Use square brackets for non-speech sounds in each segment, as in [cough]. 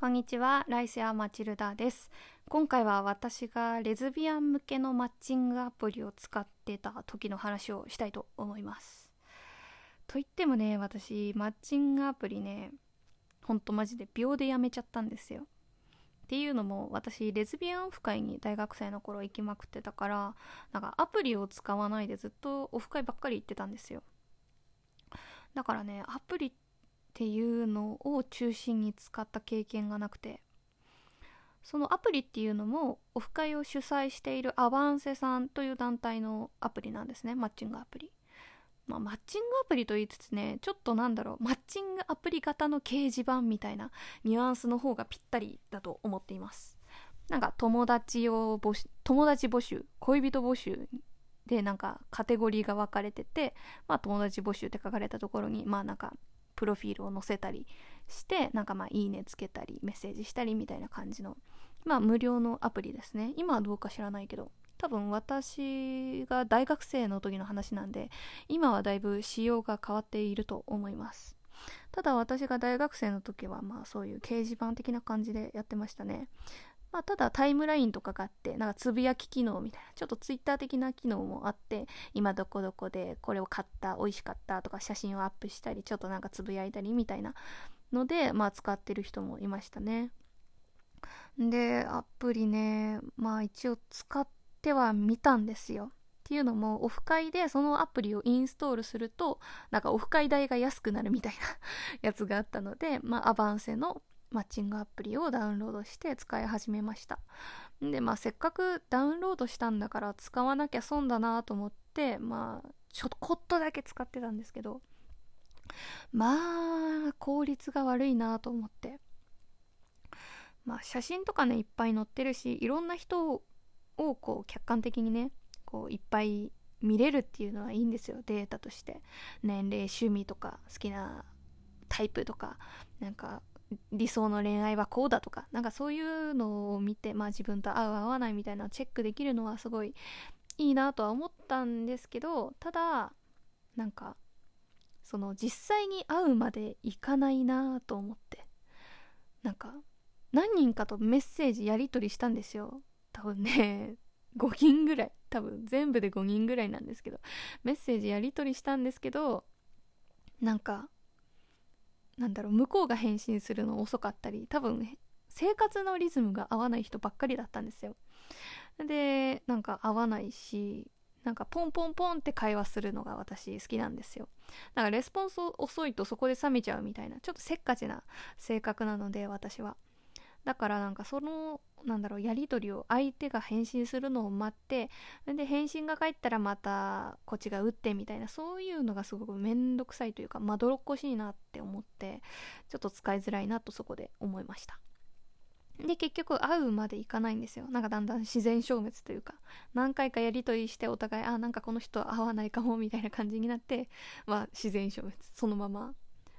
こんにちは、ライスやマチルダです。今回は私がレズビアン向けのマッチングアプリを使ってた時の話をしたいと思います。と言ってもね、私、マッチングアプリね、ほんとマジで秒でやめちゃったんですよ。っていうのも私レズビアンオフ会に大学生の頃行きまくってたからなんかアプリを使わないでずっとオフ会ばっかり行ってたんですよだからねアプリっていうのを中心に使った経験がなくてそのアプリっていうのもオフ会を主催しているアバンセさんという団体のアプリなんですね。マッチングアプリ。まあ、マッチングアプリと言いつつねちょっとなんだろう。マッチングアプリ型の掲示板みたいなニュアンスの方がぴったりだと思っています。なんか友達を募集友達募集恋人募集でなんかカテゴリーが分かれててまあ友達募集って書かれたところにまあなんかプロフィールを載せたりしてなんかまあいいねつけたりメッセージしたりみたいな感じのまあ無料のアプリですね。今はどうか知らないけど多分私が大学生の時の話なんで今はだいぶ仕様が変わっていると思います。ただ私が大学生の時はまあそういう掲示板的な感じでやってましたね。まあ、ただタイムラインとかがあってなんかつぶやき機能みたいなちょっとツイッター的な機能もあって今どこどこでこれを買った美味しかったとか写真をアップしたりちょっとなんかつぶやいたりみたいなのでまあ使ってる人もいましたね。でアプリねまあ一応使ってはみたんですよ。っていうのもオフ会でそのアプリをインストールするとなんかオフ会代が安くなるみたいなやつがあったのでまあアバンセのマッチングアプリをダウンロードして使い始めました。でまあせっかくダウンロードしたんだから使わなきゃ損だなと思ってまあちょこっとだけ使ってたんですけどまあ効率が悪いなと思って。まあ写真とかねいっぱい載ってるしいろんな人をこう客観的にねこういっぱい見れるっていうのはいいんですよデータとして。年齢趣味とか好きなタイプとかなんか理想の恋愛はこうだとかなんかそういうのを見てまあ自分と合う合わないみたいなチェックできるのはすごいいいなとは思ったんですけどただなんかその実際に会うまでいかないなと思って。なんか何人かとメッセージやり取りしたんですよ。多分ね [laughs] 5人ぐらい。多分全部で5人ぐらいなんですけど。メッセージやり取りしたんですけどなんかなんだろう向こうが返信するの遅かったり多分生活のリズムが合わない人ばっかりだったんですよ。でなんか合わないしなんかポンポンポンって会話するのが私好きなんですよ。だからレスポンス遅いとそこで冷めちゃうみたいなちょっとせっかちな性格なので私は。だからなんかそのなんだろうやり取りを相手が返信するのを待ってで返信が返ったらまたこっちが打ってみたいなそういうのがすごく面倒くさいというかまどろっこしいなって思ってちょっと使いづらいなとそこで思いました。で結局会うまでいかないんですよ。なんかだんだん自然消滅というか何回かやり取りしてお互いあなんかこの人は会わないかもみたいな感じになってまあ自然消滅。そのまま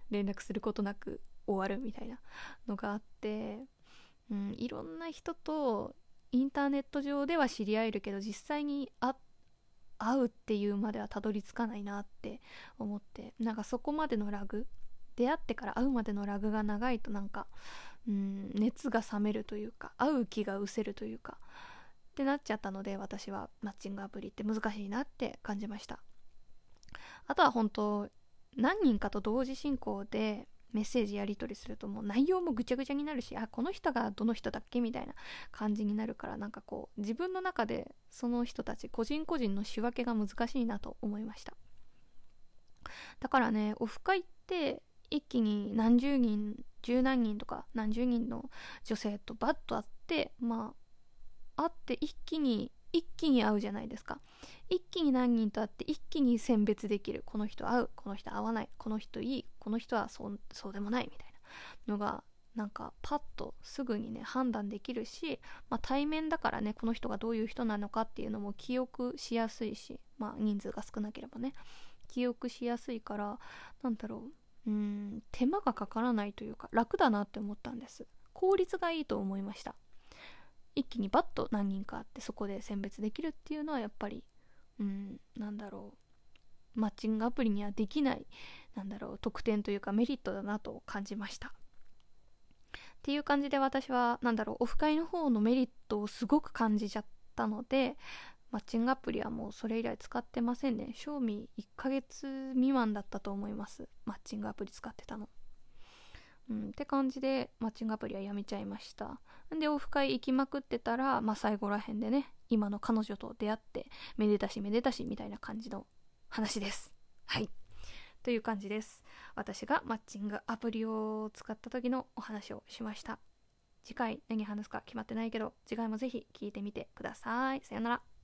連絡することなく終わるみたいなのがあってうん、いろんな人とインターネット上では知り合えるけど実際に会うっていうまではたどり着かないなって思ってなんかそこまでのラグ出会ってから会うまでのラグが長いとなんか、うん、熱が冷めるというか会う気が失せるというかってなっちゃったので私はマッチングアプリって難しいなって感じました。あとは本当何人かと同時進行でメッセージやり取りするともう内容もぐちゃぐちゃになるしあこの人がどの人だっけみたいな感じになるからなんかこう自分の中でその人たち個人個人の仕分けが難しいなと思いました。だからねオフ会って一気に何十人十何人とか何十人の女性とバッと会ってまあ会って一気に一気に会うじゃないですか。一気に何人と会って一気に選別できる。この人会うこの人会わない。この人いい。この人はそうそうでもないみたいなのがなんかパッとすぐにね判断できるし、まあ、対面だからねこの人がどういう人なのかっていうのも記憶しやすいし、まあ、人数が少なければね。記憶しやすいからなんだろう。うん手間がかからないというか楽だなって思ったんです。効率がいいと思いました。一気にバッと何人かあってそこで選別できるっていうのはやっぱりうんなんだろう。マッチングアプリにはできないなんだろう特典というかメリットだなと感じました。っていう感じで私はなんだろうオフ会の方のメリットをすごく感じちゃったのでマッチングアプリはもうそれ以来使ってませんね。賞味1ヶ月未満だったと思います。マッチングアプリ使ってたの。うん、って感じでマッチングアプリはやめちゃいました。でオフ会行きまくってたら、まあ、最後らへんでね今の彼女と出会ってめでたしめでたしみたいな感じの話です。はい。という感じです。私がマッチングアプリを使った時のお話をしました。次回何話すか決まってないけど次回もぜひ聞いてみてください。さよなら。